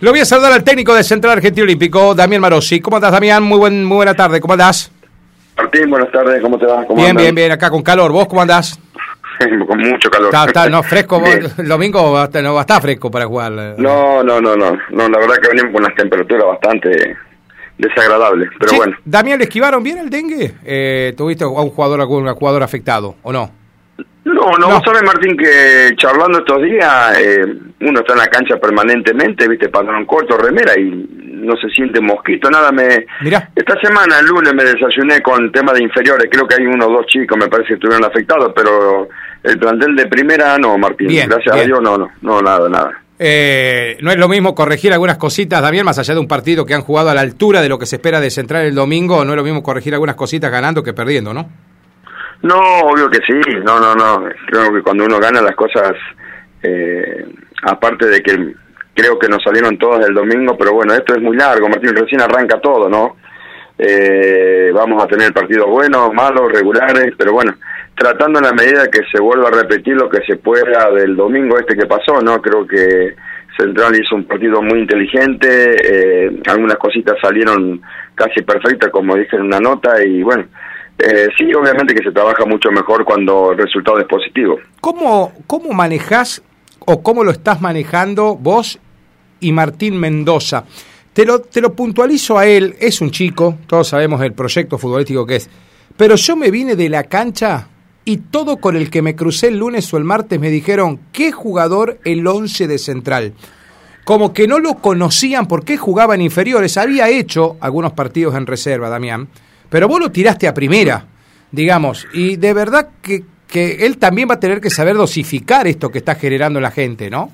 Lo voy a saludar al técnico de Central Argentino Olímpico, Damián Marosi. ¿Cómo andás, Damián? Muy, buen, muy buena tarde, ¿cómo andás? Martín, buenas tardes, ¿cómo te va? ¿Cómo bien, bien, bien, acá con calor. ¿Vos cómo andás? con mucho calor. Está, está, no, fresco, el domingo a no va a estar fresco para jugar. No, no, no, no, no, la verdad que venimos con las temperaturas bastante desagradables, pero bueno. Damián, ¿le esquivaron bien el dengue? Eh, ¿Tuviste a un jugador, algún jugador afectado o no? No, no, No. vos sabés, Martín, que charlando estos días, eh, uno está en la cancha permanentemente, viste, pantalón corto, remera, y no se siente mosquito, nada, me... Mirá. Esta semana, el lunes, me desayuné con tema de inferiores, creo que hay uno o dos chicos, me parece que estuvieron afectados, pero el plantel de primera, no, Martín, Bien, gracias bien. a Dios, no, no, no, nada, nada. Eh, no es lo mismo corregir algunas cositas, Damián, más allá de un partido que han jugado a la altura de lo que se espera de Central el domingo, no es lo mismo corregir algunas cositas ganando que perdiendo, ¿no? No, obvio que sí, no, no, no. Creo que cuando uno gana las cosas, eh, aparte de que creo que nos salieron todas el domingo, pero bueno, esto es muy largo, Martín, recién arranca todo, ¿no? Eh, vamos a tener partidos buenos, malos, regulares, pero bueno, tratando en la medida que se vuelva a repetir lo que se pueda del domingo este que pasó, ¿no? Creo que Central hizo un partido muy inteligente, eh, algunas cositas salieron casi perfectas, como dije en una nota, y bueno, eh, sí, obviamente que se trabaja mucho mejor cuando el resultado es positivo. ¿Cómo, cómo manejás o cómo lo estás manejando vos y Martín Mendoza? Te lo, te lo puntualizo a él, es un chico, todos sabemos el proyecto futbolístico que es, pero yo me vine de la cancha y todo con el que me crucé el lunes o el martes me dijeron, ¿qué jugador el 11 de Central? Como que no lo conocían porque jugaba en inferiores, había hecho algunos partidos en reserva, Damián, pero vos lo tiraste a primera, digamos, y de verdad que, que él también va a tener que saber dosificar esto que está generando la gente, ¿no?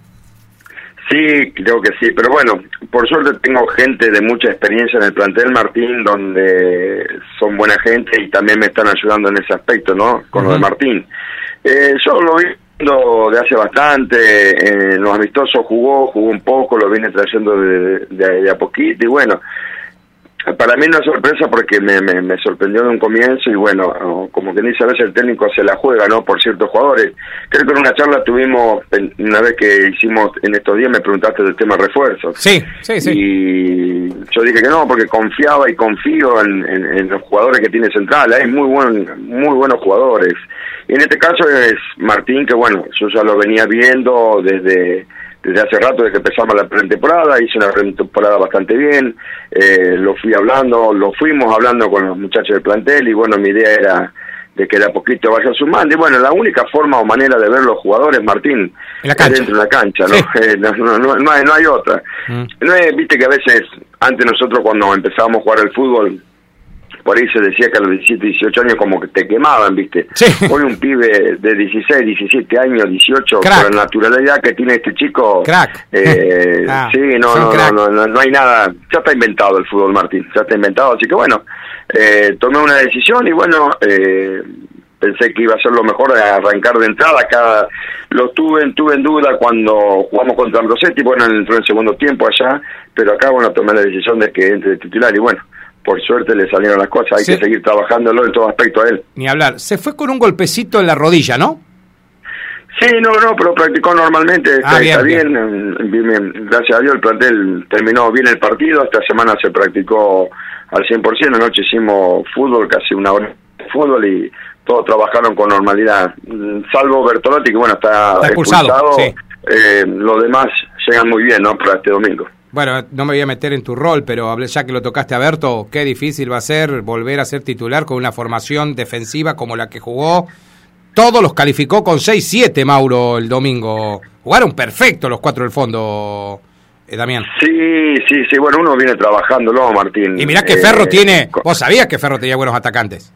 Sí, creo que sí, pero bueno, por suerte tengo gente de mucha experiencia en el plantel Martín, donde son buena gente y también me están ayudando en ese aspecto, ¿no? Con lo de. Martín. Eh, yo lo vi viendo de hace bastante, en los amistosos jugó, jugó un poco, lo vine trayendo de, de- de a poquito y bueno, para mí no es sorpresa porque me, me, me sorprendió de un comienzo y bueno, como que dice a veces el técnico se la juega, ¿no? Por ciertos jugadores. Creo que en una charla tuvimos, una vez que hicimos en estos días me preguntaste del tema refuerzos. Sí, sí, sí. Y yo dije que no, porque confiaba y confío en, en- en los jugadores que tiene Central. Hay muy, buen, muy buenos jugadores. Y en este caso es Martín, que bueno, yo ya lo venía viendo desde desde hace rato, desde que empezamos la pretemporada, hice una pretemporada bastante bien, eh, lo fui hablando, lo fuimos hablando con los muchachos del plantel y bueno, mi idea era de que de a poquito vaya sumando. Y bueno, la única forma o manera de ver los jugadores, Martín, la es dentro de la cancha, ¿no? Sí. Eh, no, no, no, no hay, no hay otra. Mm. No es, viste que a veces, antes nosotros cuando empezábamos a jugar el fútbol, por ahí se decía que a los 17, 18 años como que te quemaban, viste. Sí. Hoy un pibe de 16, 17 años, 18, Crack. con la naturalidad que tiene este chico. Crack. Eh, Ah, sí, no, no, crack. no, no, no hay nada. Ya está inventado el fútbol, Martín. Ya está inventado. Así que bueno, eh, tomé una decisión y bueno, eh, pensé que iba a ser lo mejor de arrancar de entrada. Acá lo tuve, tuve en duda cuando jugamos contra Ambrosetti, bueno, entró en el segundo tiempo allá, pero acá, bueno, tomé la decisión de que entre de titular y bueno, por suerte le salieron las cosas. Hay Sí. que seguir trabajándolo en todo aspecto a él. Ni hablar. Se fue con un golpecito en la rodilla, ¿no? Sí, no, no, pero practicó normalmente, está, Ah, bien, está bien. bien, eh, bien, gracias a Dios el plantel terminó bien el partido, esta semana se practicó al 100%, anoche hicimos fútbol, casi una hora de fútbol y todos trabajaron con normalidad, Mm, salvo Bertolotti que bueno, está, Está expulsado, sí. eh, los demás llegan muy bien, ¿no? Para este domingo. Bueno, no me voy a meter en tu rol, pero hablé- ya que lo tocaste a Berto, qué difícil va a ser volver a ser titular con una formación defensiva como la que jugó. Todos los calificó con 6-7, Mauro, el domingo. Jugaron perfecto los cuatro del fondo, eh, Damián. Sí, sí, sí, bueno, uno viene trabajándolo, Martín. Y mirá que Eh, Ferro tiene... co- Vos sabías que Ferro tenía buenos atacantes.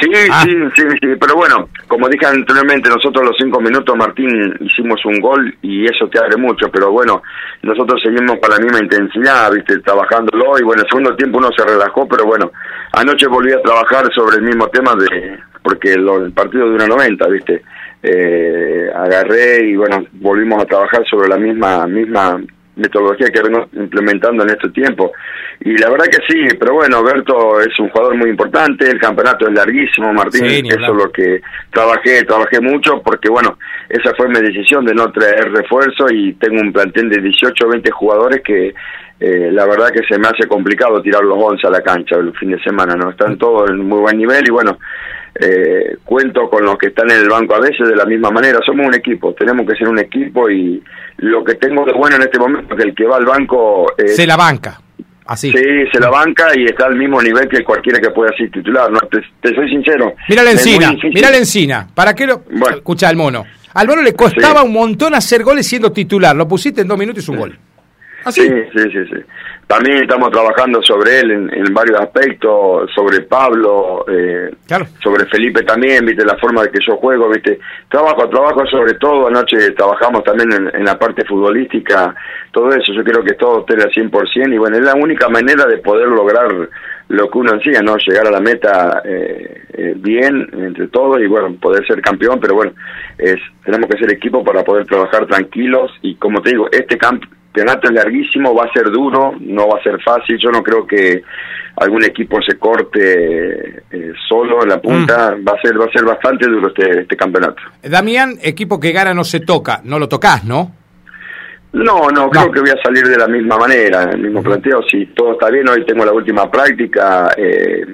Sí, Ah. sí, sí, sí, pero bueno, como dije anteriormente, nosotros los cinco minutos, Martín, hicimos un gol y eso te abre mucho, pero bueno, nosotros seguimos con la misma intensidad, viste, trabajándolo y bueno, el segundo tiempo uno se relajó, pero bueno, anoche volví a trabajar sobre el mismo tema de, porque lo- el partido dura 90, viste, eh, agarré y bueno, volvimos a trabajar sobre la misma, misma metodología que vengo implementando en este tiempo. Y la verdad que sí, pero bueno, Berto es un jugador muy importante, el campeonato es larguísimo, Martín, eso es lo que trabajé, trabajé mucho, porque bueno, esa fue mi decisión de no traer refuerzo y tengo un plantel de 18 o 20 jugadores que eh, la verdad que se me hace complicado tirar los 11 a la cancha el fin de semana, ¿no? Están todos en muy buen nivel y bueno, eh, cuento con los que están en el banco a veces de la misma manera, somos un equipo, tenemos que ser un equipo y lo que tengo de bueno en este momento es que el que va al banco... se la banca. Así. Sí, se la banca y está al mismo nivel que cualquiera que pueda ser titular. No, te, soy sincero. Mira la encina, mira la encina. ¿Para qué lo escucha al mono? Al mono le costaba un montón hacer goles siendo titular. Lo pusiste en dos minutos y es un gol. Sí, sí, sí, sí. También estamos trabajando sobre él en, varios aspectos, sobre Pablo, eh, sobre Felipe también, viste, la forma de que yo juego, viste. Trabajo, trabajo sobre todo, anoche trabajamos también en, la parte futbolística, todo eso, yo creo que todo esté al 100% y bueno, es la única manera de poder lograr lo que uno decía, ¿no? Llegar a la meta eh, eh, bien entre todos y bueno, poder ser campeón, pero bueno, es, tenemos que ser equipo para poder trabajar tranquilos y como te digo, este campo campeonato es larguísimo, va a ser duro, no va a ser fácil. Yo no creo que algún equipo se corte eh, solo en la punta. Mm. Va a ser va a ser bastante duro este, este campeonato. Damián, equipo que gana no se toca, no lo tocas, ¿no? No, no, creo que voy a salir de la misma manera, el mismo planteo. Si todo está bien, hoy tengo la última práctica, eh,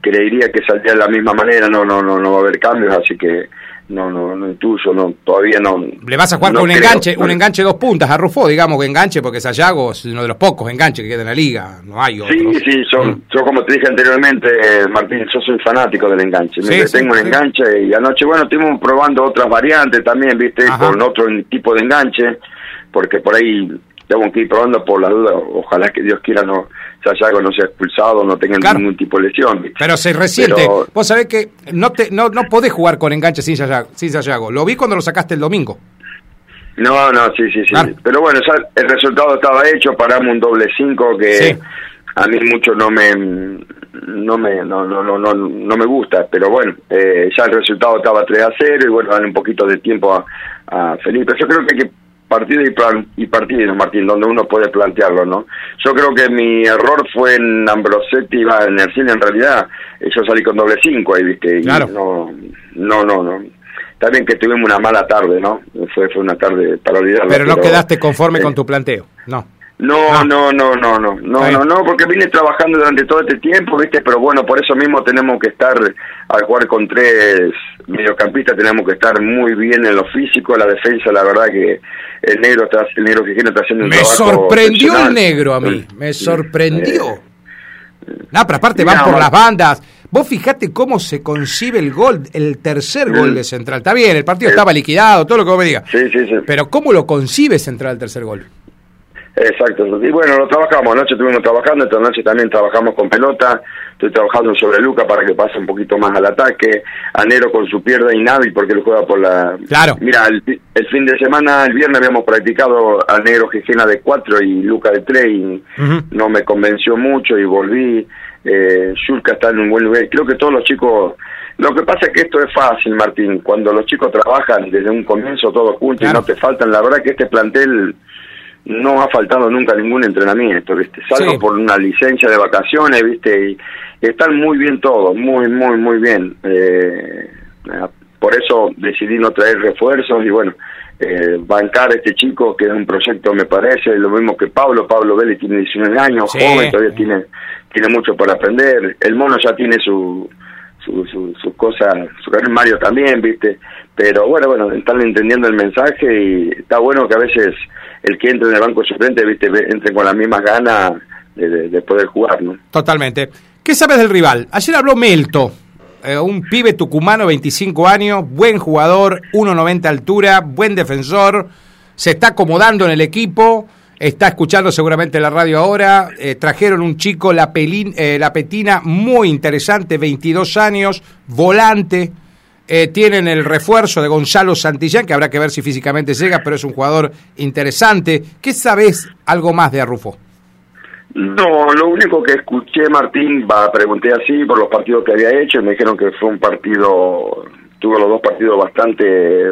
creería que saldría de la misma manera. No, no, no, no va a haber cambios, así que no, no, no intuyo, no, todavía no. Le vas a jugar con un enganche, un enganche dos puntas a Rufo, digamos que enganche, porque Sayago es uno de los pocos enganches que queda en la liga, no hay otros. Sí, sí, yo, mm. yo como te dije anteriormente, Martín, yo soy fanático del enganche, tengo un enganche y anoche, bueno, estuvimos probando otras variantes también, viste, con otro tipo de enganche, porque por ahí tengo que ir probando por la duda, ojalá que Dios quiera no Sayago no sea expulsado, no tenga ningún tipo de lesión. Pero se resiente. Vos sabés que no te no, no podés jugar con enganche sin Sayago, sin Sayago. Lo vi cuando lo sacaste el domingo. No, no, sí, sí, sí. Pero bueno, el resultado estaba hecho, paramos un doble cinco que a mí mucho no me no me no no no no, no me gusta, pero bueno, eh, ya el resultado estaba 3 a 0 y bueno, darle un poquito de tiempo a, a Felipe. Yo creo que hay que partido y, partido, Martín, donde uno puede plantearlo, ¿no? Yo creo que mi error fue en Ambrosetti y en el cine, en realidad, eh, yo salí con doble cinco ahí, ¿viste? Y no, no, no, no. También que tuvimos una mala tarde, ¿no? Fue, fue una tarde para olvidarlo. Pero no quedaste conforme con tu planteo, no. No, ah. no, no, no, no, no, no, no, porque vine trabajando durante todo este tiempo, ¿viste? Pero bueno, por eso mismo tenemos que estar, al jugar con tres mediocampistas, tenemos que estar muy bien en lo físico, la defensa, la verdad que el negro está, el negro que está haciendo un me sorprendió el negro a mí, me sorprendió. Eh, no, pero aparte van por las bandas. Vos fijate cómo se concibe el gol, el tercer gol de Central. Está bien, el partido estaba liquidado, todo lo que vos me digas. Sí, sí, sí. Pero ¿cómo lo concibe Central el tercer gol? Exacto, y bueno, lo trabajamos, anoche estuvimos trabajando, esta noche también trabajamos con pelota, estoy trabajando sobre Luca para que pase un poquito más al ataque, Anero con su pierna inhábil porque él juega por la... Claro. Mira, el, fin de semana, el viernes habíamos practicado a Negro Gigena de 4 y Luca de 3 y no me convenció mucho y volví, eh, Shulka está en un buen lugar, creo que todos los chicos... Lo que pasa es que esto es fácil, Martín, cuando los chicos trabajan desde un comienzo todos juntos y no te faltan, la verdad que este plantel no ha faltado nunca ningún entrenamiento, ¿viste? Salvo por una licencia de vacaciones, ¿viste? Y, están muy bien todos, muy, muy, muy bien. Eh, por eso decidí no traer refuerzos y bueno, eh, bancar a este chico que es un proyecto, me parece, lo mismo que Pablo. Pablo Vélez tiene 19 años, joven, todavía tiene, tiene mucho para aprender. El mono ya tiene su, su, su, su cosa, su Mario también, ¿viste? Pero bueno, bueno, están entendiendo el mensaje y está bueno que a veces el que entre en el banco suplente, ¿viste? Entre con las mismas ganas de, poder jugar, ¿no? Totalmente. ¿Qué sabes del rival? Ayer habló Melto, eh, un pibe tucumano, 25 años, buen jugador, 1,90 altura, buen defensor, se está acomodando en el equipo está escuchando seguramente la radio ahora. Eh, trajeron un chico, la, pelín, eh, la Petina, muy interesante, 22 años, volante. Eh, tienen el refuerzo de Gonzalo Santillán, que habrá que ver si físicamente llega, pero es un jugador interesante. ¿Qué sabes algo más de Arrufo? No, lo único que escuché, Martín, va, pregunté así por los partidos que había hecho y me dijeron que fue un partido, tuvo los dos partidos bastante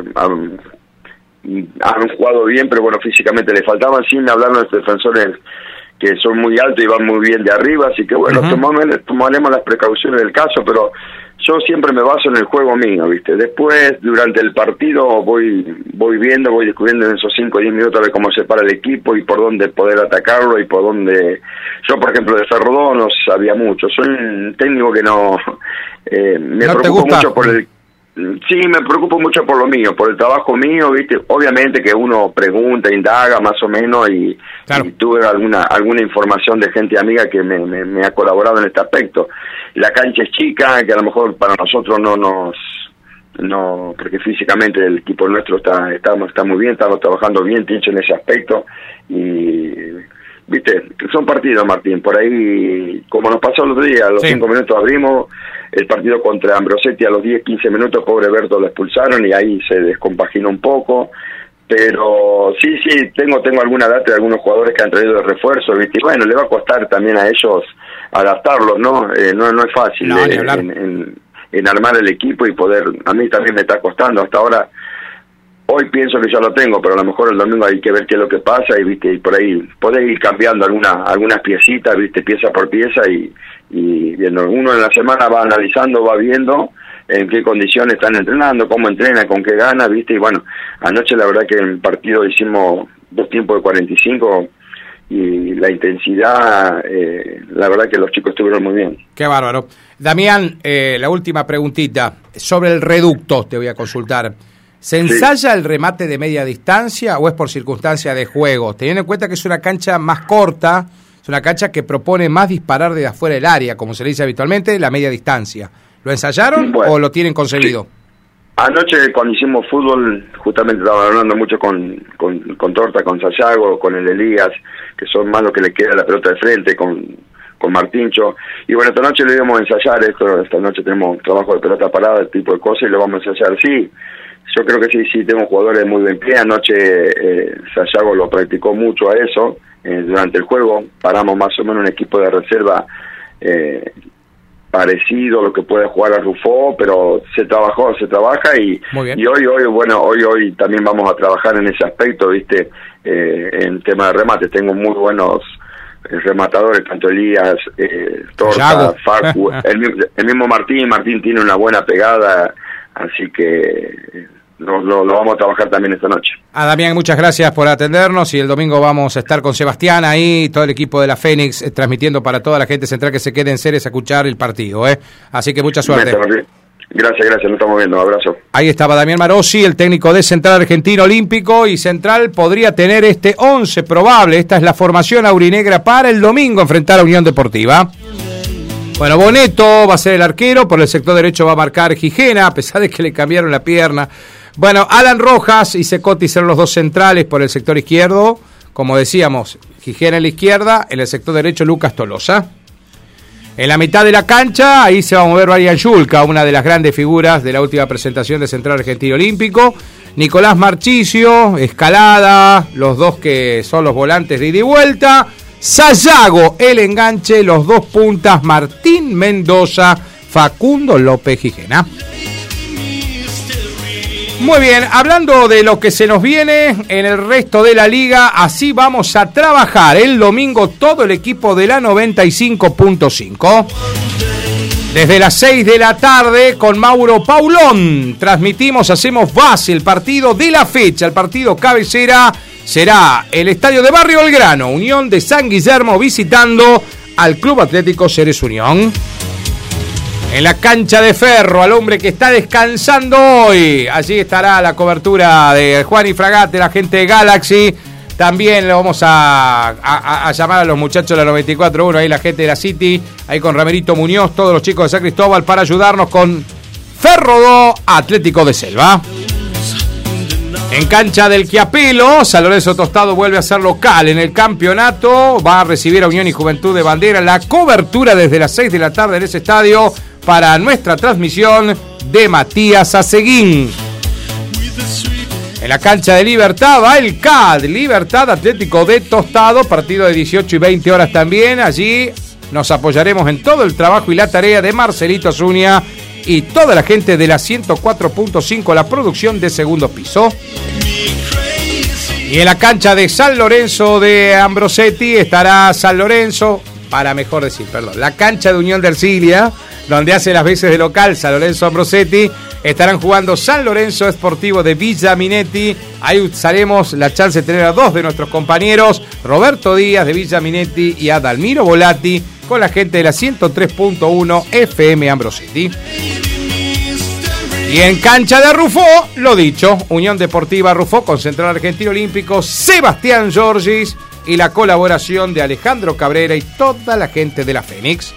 han jugado bien, pero bueno, físicamente le faltaban, sin hablar de los defensores que son muy altos y van muy bien de arriba, así que bueno, tomaremos las precauciones del caso, pero yo siempre me baso en el juego mío, ¿viste? Después, durante el partido, voy voy viendo, voy descubriendo en esos 5 o 10 minutos de cómo se para el equipo y por dónde poder atacarlo y por dónde... Yo, por ejemplo, de Ferrodón no sabía mucho. Soy un técnico que no... Eh, me preocupo mucho por el Sí, me preocupo mucho por lo mío, por el trabajo mío, ¿viste? Obviamente que uno pregunta, indaga más o menos y, tuve alguna alguna información de gente amiga que me, me, ha colaborado en este aspecto. La cancha es chica, que a lo mejor para nosotros no nos no porque físicamente el equipo nuestro está está, está muy bien, estamos trabajando bien, pincho en ese aspecto y viste, son partidos, Martín, por ahí, como nos pasó el otro día, a los cinco minutos abrimos el partido contra Ambrosetti, a los 10, 15 minutos, pobre Berto lo expulsaron y ahí se descompaginó un poco, pero sí, sí, tengo tengo alguna data de algunos jugadores que han traído de refuerzo, ¿viste? Y bueno, le va a costar también a ellos adaptarlos, ¿no? Eh, no, no es fácil eh, en, en armar el equipo y poder, a mí también me está costando hasta ahora hoy pienso que ya lo tengo, pero a lo mejor el domingo hay que ver qué es lo que pasa y viste y por ahí podés ir cambiando alguna, algunas piecitas, viste, pieza por pieza y, y viendo. Uno en la semana va analizando, va viendo en qué condiciones están entrenando, cómo entrena, con qué gana, viste, y bueno, anoche la verdad que en el partido hicimos dos tiempos de 45 y la intensidad, eh, la verdad que los chicos estuvieron muy bien. Qué bárbaro. Damián, eh, la última preguntita. Sobre el reducto te voy a consultar. ¿Se ensaya el remate de media distancia o es por circunstancia de juego? Teniendo en cuenta que es una cancha más corta, es una cancha que propone más disparar de afuera del área, como se le dice habitualmente, la media distancia. ¿Lo ensayaron o lo tienen concebido? Anoche cuando hicimos fútbol, justamente estaba hablando mucho con, con, Torta, con Sayago, con el Elías, que son más lo que le queda la pelota de frente, con, con Martincho. Y bueno, esta noche lo íbamos a ensayar, esto, esta noche tenemos trabajo de pelota parada, este tipo de cosas, y lo vamos a ensayar. Sí, yo creo que sí, sí, tengo jugadores muy bien pie. Anoche eh, Sayago lo practicó mucho a eso eh, durante el juego. Paramos más o menos un equipo de reserva eh, parecido a lo que puede jugar a Rufo, pero se trabajó, se trabaja y, y hoy, hoy, bueno, hoy, hoy también vamos a trabajar en ese aspecto, viste, eh, en tema de remate. Tengo muy buenos eh, rematadores, tanto Elías, eh, Torta, Farcu, el, el mismo Martín. Martín tiene una buena pegada, así que lo, vamos a trabajar también esta noche. A ah, Damián, muchas gracias por atendernos y el domingo vamos a estar con Sebastián ahí, todo el equipo de la Fénix, eh, transmitiendo para toda la gente central que se quede en seres a escuchar el partido. ¿eh? Así que mucha suerte. Gracias, gracias, nos estamos viendo, abrazo. Ahí estaba Damián Marosi, el técnico de Central Argentino Olímpico y Central podría tener este 11 probable, esta es la formación aurinegra para el domingo enfrentar a Unión Deportiva. Bueno, Boneto va a ser el arquero, por el sector derecho va a marcar Gijena, a pesar de que le cambiaron la pierna. Bueno, Alan Rojas y Secotti serán los dos centrales por el sector izquierdo. Como decíamos, Gijena en la izquierda, en el sector derecho Lucas Tolosa. En la mitad de la cancha, ahí se va a mover Brian Yulka, una de las grandes figuras de la última presentación de Central Argentino Olímpico. Nicolás Marchicio, Escalada, los dos que son los volantes de ida y vuelta. Sayago, el enganche, los dos puntas, Martín Mendoza, Facundo López Gijena. Muy bien, hablando de lo que se nos viene en el resto de la liga, así vamos a trabajar el domingo todo el equipo de la 95.5. Desde las 6 de la tarde con Mauro Paulón transmitimos, hacemos base el partido de la fecha, el partido cabecera será el estadio de Barrio Belgrano, Unión de San Guillermo visitando al Club Atlético Ceres Unión en la cancha de ferro al hombre que está descansando hoy. Allí estará la cobertura de Juan y Fragate, la gente de Galaxy. También le vamos a, llamar a los muchachos de la 94.1, ahí la gente de la City, ahí con Ramerito Muñoz, todos los chicos de San Cristóbal para ayudarnos con Ferro 2 Atlético de Selva. En cancha del Quiapelo, San Lorenzo Tostado vuelve a ser local en el campeonato. Va a recibir a Unión y Juventud de Bandera. La cobertura desde las 6 de la tarde en ese estadio para nuestra transmisión de Matías Aceguín. En la cancha de Libertad va el CAD, Libertad Atlético de Tostado, partido de 18 y 20 horas también. Allí nos apoyaremos en todo el trabajo y la tarea de Marcelito Zúñiga y toda la gente de la 104.5, la producción de segundo piso. Y en la cancha de San Lorenzo de Ambrosetti estará San Lorenzo, para mejor decir, perdón, la cancha de Unión de Ercilia, donde hace las veces de local San Lorenzo Ambrosetti, estarán jugando San Lorenzo Esportivo de Villa Minetti. Ahí usaremos la chance de tener a dos de nuestros compañeros, Roberto Díaz de Villa Minetti y Adalmiro Volati, con la gente de la 103.1 FM Ambrosetti. Y en cancha de Rufó, lo dicho, Unión Deportiva Rufó con Central Argentino Olímpico, Sebastián Giorgis y la colaboración de Alejandro Cabrera y toda la gente de la Fénix.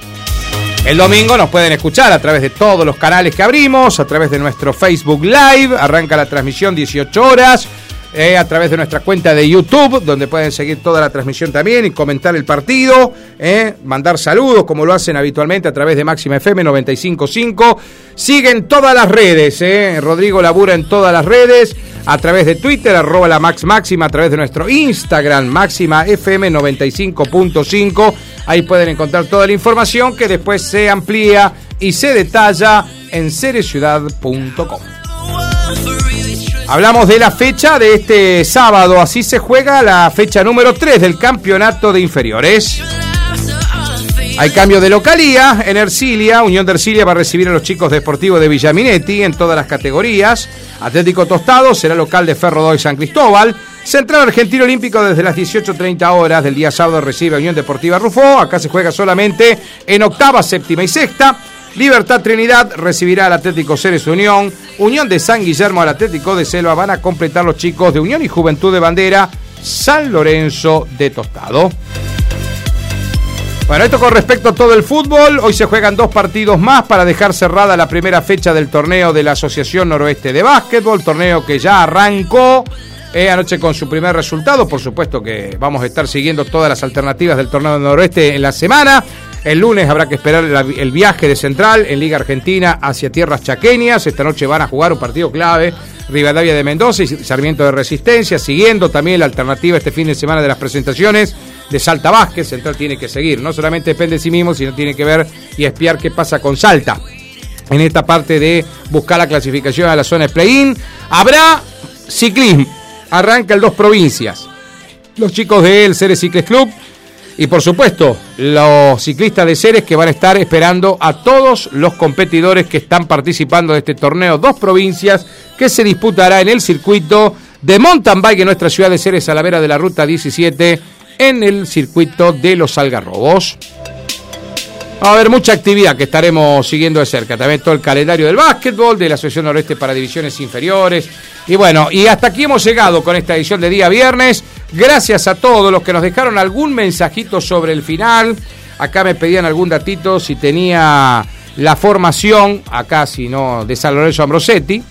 El domingo nos pueden escuchar a través de todos los canales que abrimos, a través de nuestro Facebook Live, arranca la transmisión 18 horas, eh, a través de nuestra cuenta de YouTube, donde pueden seguir toda la transmisión también y comentar el partido, eh, mandar saludos como lo hacen habitualmente a través de Máxima FM 955. Siguen todas las redes, eh. Rodrigo labura en todas las redes, a través de Twitter, arroba la Max Máxima, a través de nuestro Instagram, Máxima FM 95.5. Ahí pueden encontrar toda la información que después se amplía y se detalla en cereciudad.com. Hablamos de la fecha de este sábado, así se juega la fecha número 3 del campeonato de inferiores. Hay cambio de localía en Ercilia. Unión de Ercilia va a recibir a los chicos deportivos de Villaminetti en todas las categorías. Atlético Tostado será local de Ferro 2 San Cristóbal. Central Argentino Olímpico desde las 18.30 horas del día sábado recibe a Unión Deportiva Rufó. Acá se juega solamente en octava, séptima y sexta. Libertad Trinidad recibirá al Atlético Ceres Unión. Unión de San Guillermo al Atlético de Selva van a completar los chicos de Unión y Juventud de Bandera San Lorenzo de Tostado. Bueno, esto con respecto a todo el fútbol. Hoy se juegan dos partidos más para dejar cerrada la primera fecha del torneo de la Asociación Noroeste de Básquetbol, torneo que ya arrancó. Eh, anoche con su primer resultado, por supuesto que vamos a estar siguiendo todas las alternativas del torneo noroeste en la semana. El lunes habrá que esperar el viaje de Central en Liga Argentina hacia tierras chaqueñas. Esta noche van a jugar un partido clave. Rivadavia de Mendoza y Sarmiento de Resistencia, siguiendo también la alternativa este fin de semana de las presentaciones de Salta Vázquez. Central tiene que seguir, no solamente depende de sí mismo, sino tiene que ver y espiar qué pasa con Salta. En esta parte de buscar la clasificación a la zona de play-in, habrá ciclismo. Arranca el dos provincias. Los chicos del Ceres Cicles Club y por supuesto, los ciclistas de Ceres que van a estar esperando a todos los competidores que están participando de este torneo Dos Provincias que se disputará en el circuito de mountain bike en nuestra ciudad de Ceres a la vera de la ruta 17 en el circuito de los Algarrobos. Va a haber mucha actividad que estaremos siguiendo de cerca. También todo el calendario del básquetbol, de la Asociación Noreste para divisiones inferiores. Y bueno, y hasta aquí hemos llegado con esta edición de día viernes. Gracias a todos los que nos dejaron algún mensajito sobre el final. Acá me pedían algún datito si tenía la formación, acá si no, de San Lorenzo Ambrosetti.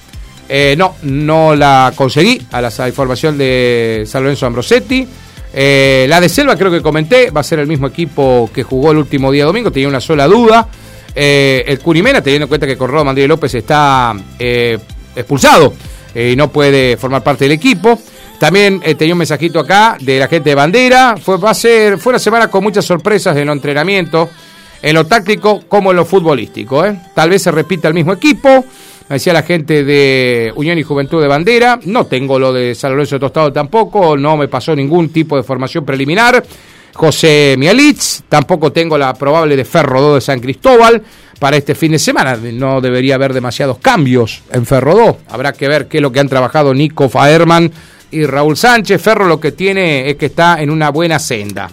Eh, no, no la conseguí a la información de San Lorenzo Ambrosetti. Eh, la de Selva creo que comenté, va a ser el mismo equipo que jugó el último día domingo, tenía una sola duda. Eh, el Curimena, teniendo en cuenta que Corrado Mandíbal López está expulsado y no puede formar parte del equipo. También eh, tenía un mensajito acá de la gente de Bandera. Fue, va a ser, fue una semana con muchas sorpresas en lo entrenamiento, en lo táctico como en lo futbolístico. ¿eh? Tal vez se repita el mismo equipo. Me decía la gente de Unión y Juventud de Bandera. No tengo lo de San Lorenzo de Tostado tampoco. No me pasó ningún tipo de formación preliminar. José Mialitz. Tampoco tengo la probable de Ferro de San Cristóbal para este fin de semana. No debería haber demasiados cambios en Ferro Habrá que ver qué es lo que han trabajado Nico Faerman y Raúl Sánchez. Ferro lo que tiene es que está en una buena senda.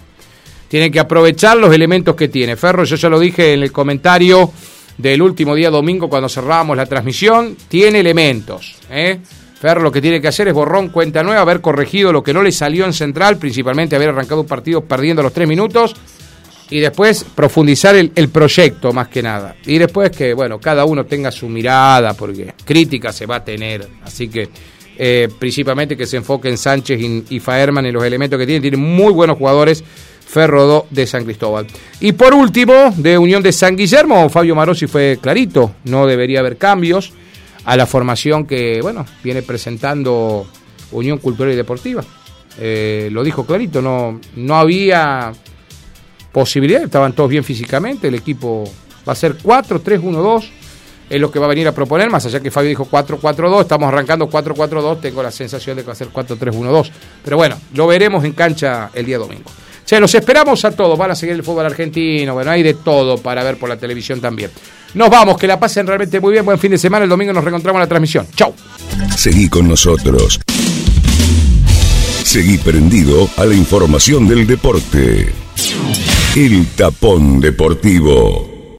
Tiene que aprovechar los elementos que tiene. Ferro, yo ya lo dije en el comentario del último día domingo cuando cerrábamos la transmisión, tiene elementos. ¿eh? Ferro lo que tiene que hacer es borrón, cuenta nueva, haber corregido lo que no le salió en central, principalmente haber arrancado un partido perdiendo los tres minutos y después profundizar el, el, proyecto más que nada. Y después que, bueno, cada uno tenga su mirada, porque crítica se va a tener. Así que eh, principalmente que se enfoque en Sánchez y, Faerman en los elementos que tienen. Tienen muy buenos jugadores. Ferrodo de San Cristóbal. Y por último, de Unión de San Guillermo, Fabio Marosi fue clarito, no debería haber cambios a la formación que, bueno, viene presentando Unión Cultural y Deportiva. Eh, lo dijo clarito, no, no había posibilidad, estaban todos bien físicamente, el equipo va a ser 4-3-1-2 es lo que va a venir a proponer, más allá que Fabio dijo 4-4-2, estamos arrancando 4-4-2, tengo la sensación de que va a ser 4-3-1-2. Pero bueno, lo veremos en cancha el día domingo. O los esperamos a todos, van a seguir el fútbol argentino, bueno, hay de todo para ver por la televisión también. Nos vamos, que la pasen realmente muy bien, buen fin de semana, el domingo nos reencontramos en la transmisión. Chau. Seguí con nosotros. Seguí prendido a la información del deporte. El tapón deportivo.